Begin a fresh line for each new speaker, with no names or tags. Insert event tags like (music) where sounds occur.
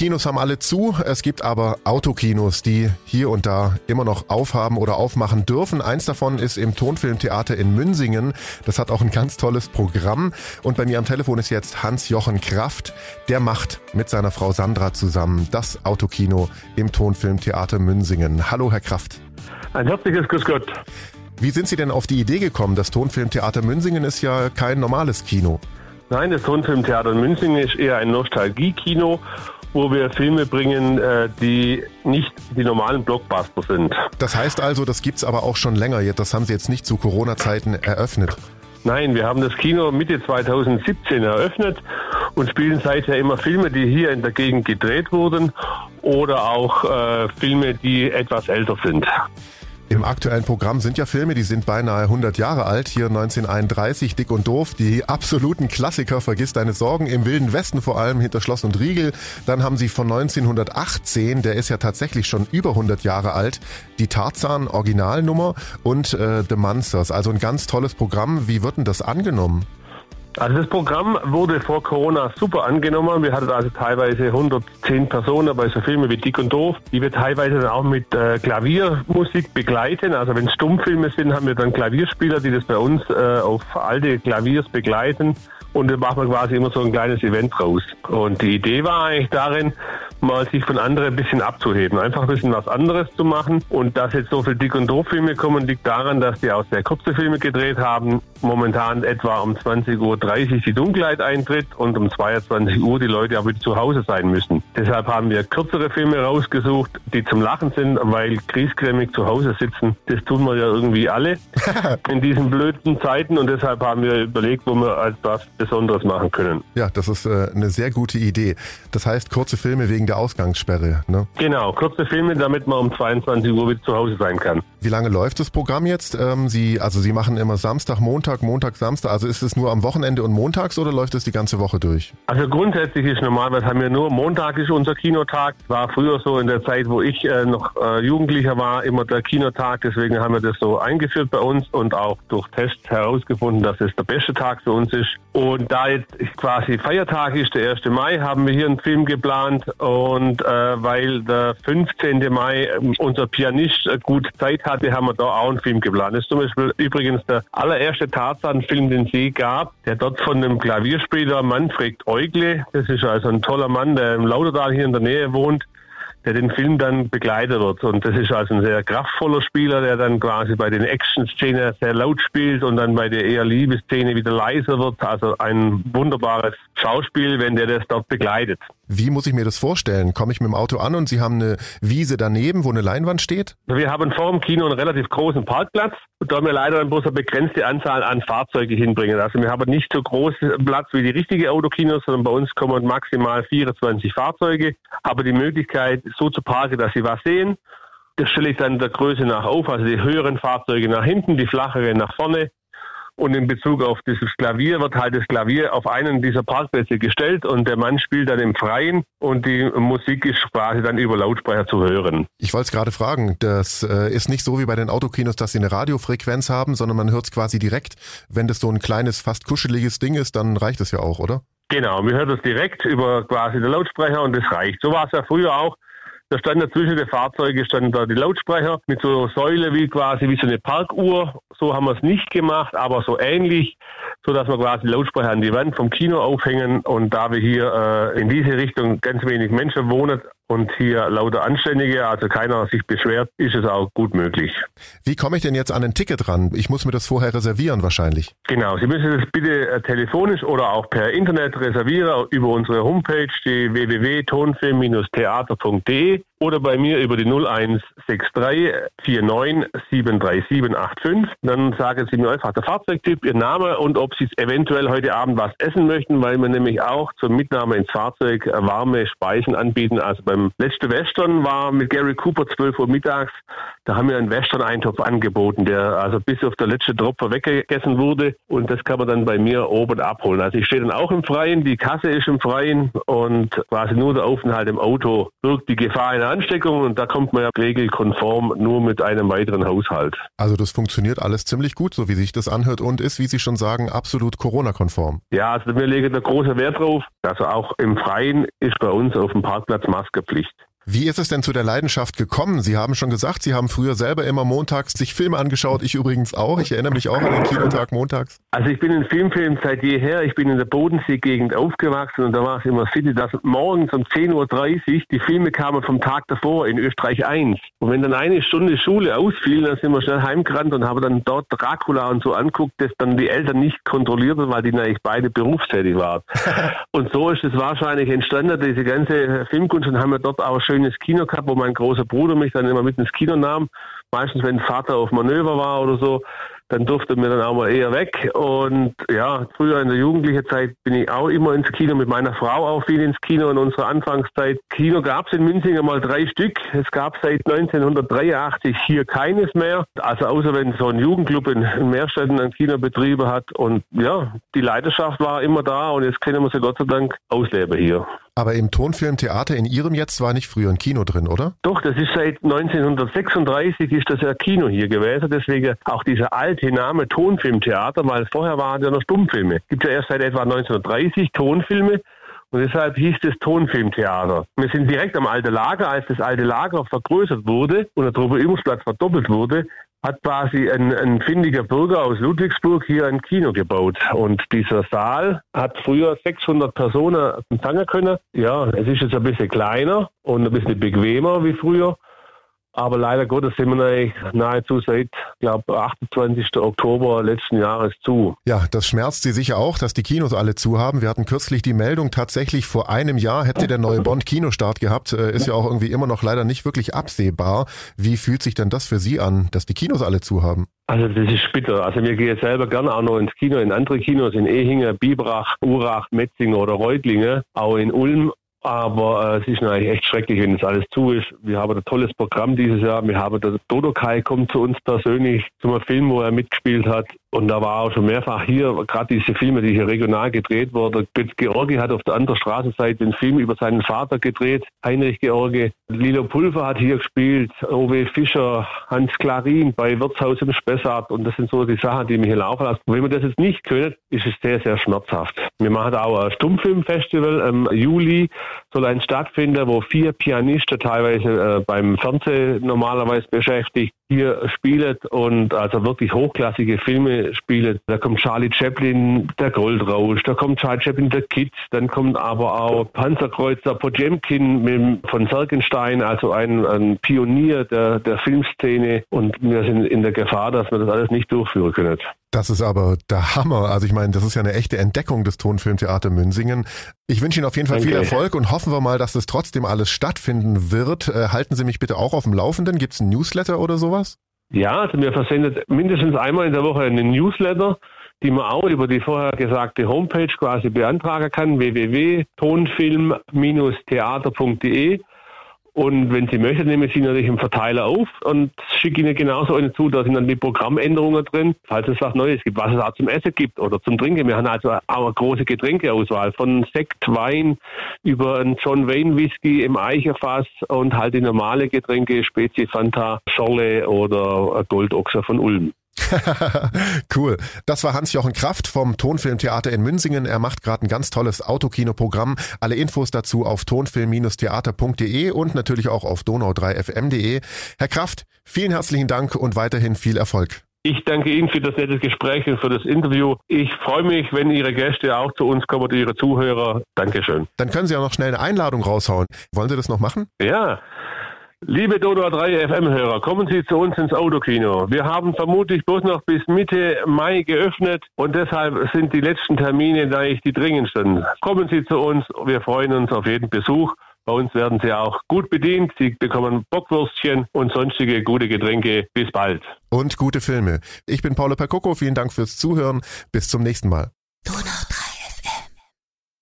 Kinos haben alle zu. Es gibt aber Autokinos, die hier und da immer noch aufhaben oder aufmachen dürfen. Eins davon ist im Tonfilmtheater in Münsingen. Das hat auch ein ganz tolles Programm. Und bei mir am Telefon ist jetzt Hans-Jochen Kraft. Der macht mit seiner Frau Sandra zusammen das Autokino im Tonfilmtheater Münsingen. Hallo, Herr Kraft.
Ein herzliches Grüß Gott.
Wie sind Sie denn auf die Idee gekommen? Das Tonfilmtheater Münsingen ist ja kein normales Kino.
Nein, das Tonfilmtheater in München ist eher ein Nostalgie-Kino, wo wir Filme bringen, äh, die nicht die normalen Blockbuster sind.
Das heißt also, das gibt's aber auch schon länger. Das haben Sie jetzt nicht zu Corona-Zeiten eröffnet.
Nein, wir haben das Kino Mitte 2017 eröffnet und spielen seither immer Filme, die hier in der Gegend gedreht wurden oder auch äh, Filme, die etwas älter sind.
Im aktuellen Programm sind ja Filme, die sind beinahe 100 Jahre alt. Hier 1931, Dick und Doof, die absoluten Klassiker, Vergiss deine Sorgen, im Wilden Westen vor allem, hinter Schloss und Riegel. Dann haben sie von 1918, der ist ja tatsächlich schon über 100 Jahre alt, die Tarzan Originalnummer und äh, The Monsters. Also ein ganz tolles Programm. Wie wird denn das angenommen?
Also das Programm wurde vor Corona super angenommen. Wir hatten also teilweise 110 Personen bei so Filmen wie Dick und Doof, die wir teilweise dann auch mit äh, Klaviermusik begleiten. Also wenn es Stummfilme sind, haben wir dann Klavierspieler, die das bei uns äh, auf alte Klaviers begleiten. Und dann machen wir quasi immer so ein kleines Event raus. Und die Idee war eigentlich darin, mal sich von anderen ein bisschen abzuheben. Einfach ein bisschen was anderes zu machen. Und dass jetzt so viele Dick- und Doof-Filme kommen, liegt daran, dass die auch sehr kurze Filme gedreht haben. Momentan etwa um 20.30 Uhr die Dunkelheit eintritt und um 22 Uhr die Leute aber wieder zu Hause sein müssen. Deshalb haben wir kürzere Filme rausgesucht, die zum Lachen sind, weil griesgrämig zu Hause sitzen, das tun wir ja irgendwie alle (laughs) in diesen blöden Zeiten. Und deshalb haben wir überlegt, wo wir etwas Besonderes machen können.
Ja, das ist äh, eine sehr gute Idee. Das heißt, kurze Filme wegen der Ausgangssperre, ne?
Genau, kurze Filme, damit man um 22 Uhr wieder zu Hause sein kann.
Wie lange läuft das Programm jetzt? Ähm, Sie, also Sie machen immer Samstag, Montag, Montag, Samstag. Also ist es nur am Wochenende und montags oder läuft es die ganze Woche durch?
Also grundsätzlich ist normalerweise haben wir nur Montag ist unser Kinotag. War früher so in der Zeit, wo ich äh, noch äh, Jugendlicher war, immer der Kinotag. Deswegen haben wir das so eingeführt bei uns und auch durch Tests herausgefunden, dass es der beste Tag für uns ist. Und da jetzt quasi Feiertag ist, der 1. Mai, haben wir hier einen Film geplant und äh, weil der 15. Mai äh, unser Pianist äh, gut Zeit hatte, haben wir da auch einen Film geplant. Das ist zum Beispiel übrigens der allererste Tarzan-Film, den es je gab, der dort von dem Klavierspieler Manfred Eugle, das ist also ein toller Mann, der im Lauderdal hier in der Nähe wohnt, der den Film dann begleitet wird. Und das ist also ein sehr kraftvoller Spieler, der dann quasi bei den Action-Szenen sehr laut spielt und dann bei der eher Liebesszene wieder leiser wird. Also ein wunderbares Schauspiel, wenn der das dort begleitet.
Wie muss ich mir das vorstellen? Komme ich mit dem Auto an und Sie haben eine Wiese daneben, wo eine Leinwand steht?
Wir haben vor dem Kino einen relativ großen Parkplatz. Und da wir leider bloß eine begrenzte Anzahl an Fahrzeugen hinbringen. Also wir haben nicht so großen Platz wie die richtige Autokinos, sondern bei uns kommen maximal 24 Fahrzeuge. Aber die Möglichkeit, so zu parken, dass Sie was sehen. Das stelle ich dann der Größe nach auf. Also die höheren Fahrzeuge nach hinten, die flacheren nach vorne. Und in Bezug auf dieses Klavier wird halt das Klavier auf einen dieser Parkplätze gestellt und der Mann spielt dann im Freien und die Musik ist quasi dann über Lautsprecher zu hören.
Ich wollte es gerade fragen, das äh, ist nicht so wie bei den Autokinos, dass sie eine Radiofrequenz haben, sondern man hört es quasi direkt. Wenn das so ein kleines, fast kuscheliges Ding ist, dann reicht es ja auch, oder?
Genau, wir hören es direkt über quasi den Lautsprecher und das reicht. So war es ja früher auch. Da stand zwischen den Fahrzeugen standen da die Lautsprecher mit so Säule wie quasi wie so eine Parkuhr. So haben wir es nicht gemacht, aber so ähnlich, so dass wir quasi Lautsprecher an die Wand vom Kino aufhängen. Und da wir hier äh, in diese Richtung ganz wenig Menschen wohnen, und hier lauter Anständige, also keiner sich beschwert, ist es auch gut möglich.
Wie komme ich denn jetzt an ein Ticket ran? Ich muss mir das vorher reservieren wahrscheinlich.
Genau, Sie müssen das bitte äh, telefonisch oder auch per Internet reservieren über unsere Homepage, die www.tonfilm-theater.de oder bei mir über die 0163 49 73785. Dann sagen Sie mir einfach der Fahrzeugtyp, Ihr Name und ob Sie eventuell heute Abend was essen möchten, weil wir nämlich auch zur Mitnahme ins Fahrzeug warme Speisen anbieten. Also beim ähm, letzte Western war mit Gary Cooper 12 Uhr mittags. Da haben wir einen Western-Eintopf angeboten, der also bis auf der letzte Tropfer weggegessen wurde. Und das kann man dann bei mir oben abholen. Also ich stehe dann auch im Freien, die Kasse ist im Freien und quasi nur der Aufenthalt im Auto birgt die Gefahr in Ansteckung und da kommt man ja regelkonform nur mit einem weiteren Haushalt.
Also das funktioniert alles ziemlich gut, so wie sich das anhört und ist, wie Sie schon sagen, absolut Corona-konform.
Ja, also wir legen da großen Wert drauf. Also auch im Freien ist bei uns auf dem Parkplatz Maskepflicht.
Wie ist es denn zu der Leidenschaft gekommen? Sie haben schon gesagt, Sie haben früher selber immer montags sich Filme angeschaut. Ich übrigens auch. Ich erinnere mich auch an den Kinotag montags.
Also ich bin in Filmfilm seit jeher. Ich bin in der Bodensee-Gegend aufgewachsen und da war es immer City, dass morgens um 10.30 Uhr die Filme kamen vom Tag davor in Österreich 1. Und wenn dann eine Stunde Schule ausfiel, dann sind wir schnell heimgerannt und haben dann dort Dracula und so anguckt, das dann die Eltern nicht kontrolliert haben, weil die natürlich beide berufstätig waren. (laughs) und so ist es wahrscheinlich entstanden, diese ganze Filmkunst und haben wir dort auch schönes Kino gehabt, wo mein großer Bruder mich dann immer mit ins Kino nahm. Meistens, wenn Vater auf Manöver war oder so, dann durfte mir dann auch mal eher weg. Und ja, früher in der jugendlichen Zeit bin ich auch immer ins Kino, mit meiner Frau auch viel ins Kino in unserer Anfangszeit. Kino gab es in Münzinger mal drei Stück. Es gab seit 1983 hier keines mehr. Also außer wenn so ein Jugendclub in, in Meerstädten ein Kinobetriebe hat. Und ja, die Leidenschaft war immer da und jetzt können wir sie Gott sei Dank ausleben hier.
Aber im Tonfilmtheater in Ihrem jetzt war nicht früher ein Kino drin, oder?
Doch, das ist seit 1936 ist das ja Kino hier gewesen. Deswegen auch dieser alte Name Tonfilmtheater, weil vorher waren ja noch Stummfilme. Gibt ja erst seit etwa 1930 Tonfilme. Und deshalb hieß es Tonfilmtheater. Wir sind direkt am Alte Lager, als das Alte Lager vergrößert wurde und der Truppeübungsplatz verdoppelt wurde, hat quasi ein, ein findiger Bürger aus Ludwigsburg hier ein Kino gebaut. Und dieser Saal hat früher 600 Personen empfangen können. Ja, es ist jetzt ein bisschen kleiner und ein bisschen bequemer wie früher. Aber leider Gottes sind wir nahezu seit, glaube 28. Oktober letzten Jahres zu.
Ja, das schmerzt Sie sicher auch, dass die Kinos alle zu haben. Wir hatten kürzlich die Meldung, tatsächlich vor einem Jahr hätte der neue Bond-Kinostart gehabt. Äh, ist ja auch irgendwie immer noch leider nicht wirklich absehbar. Wie fühlt sich denn das für Sie an, dass die Kinos alle zu haben?
Also das ist bitter. Also wir gehen selber gerne auch noch ins Kino, in andere Kinos, in Ehinge, Bibrach, Urach, Metzinger oder Reutlinge, auch in Ulm aber äh, es ist eigentlich echt schrecklich, wenn das alles zu ist. Wir haben ein tolles Programm dieses Jahr. Wir haben der Dodokai kommt zu uns persönlich zum Film, wo er mitgespielt hat. Und da war auch schon mehrfach hier, gerade diese Filme, die hier regional gedreht wurden. Georgi hat auf der anderen Straßenseite den Film über seinen Vater gedreht, Heinrich Georgi. Lilo Pulver hat hier gespielt, Owe Fischer, Hans Klarin bei Wirtshaus im Spessart. Und das sind so die Sachen, die mich hier laufen lassen. Und wenn man das jetzt nicht können, ist es sehr, sehr schmerzhaft. Wir machen auch ein Stummfilmfestival im Juli, soll ein stattfinden, wo vier Pianisten teilweise äh, beim Fernsehen normalerweise beschäftigt hier spielen und also wirklich hochklassige Filme spielen. Da kommt Charlie Chaplin, der Goldrausch, da kommt Charlie Chaplin, der Kids, dann kommt aber auch Panzerkreuzer Potemkin mit, von Sergenstein, also ein, ein Pionier der, der Filmszene und wir sind in der Gefahr, dass wir das alles nicht durchführen können.
Das ist aber der Hammer. Also ich meine, das ist ja eine echte Entdeckung des Tonfilmtheater Münsingen. Ich wünsche Ihnen auf jeden Fall Danke. viel Erfolg und hoffen wir mal, dass es trotzdem alles stattfinden wird. Äh, halten Sie mich bitte auch auf dem Laufenden. Gibt es ein Newsletter oder sowas?
Ja, also wir versendet mindestens einmal in der Woche einen Newsletter, die man auch über die vorher gesagte Homepage quasi beantragen kann, www.tonfilm-theater.de. Und wenn Sie möchten, nehmen Sie natürlich im Verteiler auf und schicke Ihnen genauso eine zu. Da sind dann die Programmänderungen drin, falls es was Neues gibt, was es auch zum Essen gibt oder zum Trinken. Wir haben also auch eine große Getränkeauswahl von Sekt, Wein über einen John Wayne Whisky im Eicherfass und halt die normale Getränke, Spezi Fanta, Schorle oder Goldochser von Ulm. (laughs)
cool. Das war Hans-Jochen Kraft vom Tonfilmtheater in Münsingen. Er macht gerade ein ganz tolles Autokinoprogramm. Alle Infos dazu auf tonfilm-theater.de und natürlich auch auf donau3fm.de. Herr Kraft, vielen herzlichen Dank und weiterhin viel Erfolg.
Ich danke Ihnen für das nette Gespräch und für das Interview. Ich freue mich, wenn Ihre Gäste auch zu uns kommen, Ihre Zuhörer. Dankeschön.
Dann können Sie auch noch schnell eine Einladung raushauen. Wollen Sie das noch machen?
Ja. Liebe Dodo 3 FM-Hörer, kommen Sie zu uns ins Autokino. Wir haben vermutlich bloß noch bis Mitte Mai geöffnet und deshalb sind die letzten Termine eigentlich die dringendsten. Kommen Sie zu uns, wir freuen uns auf jeden Besuch. Bei uns werden Sie auch gut bedient. Sie bekommen Bockwürstchen und sonstige gute Getränke. Bis bald.
Und gute Filme. Ich bin Paolo Percoco. Vielen Dank fürs Zuhören. Bis zum nächsten Mal. Donau.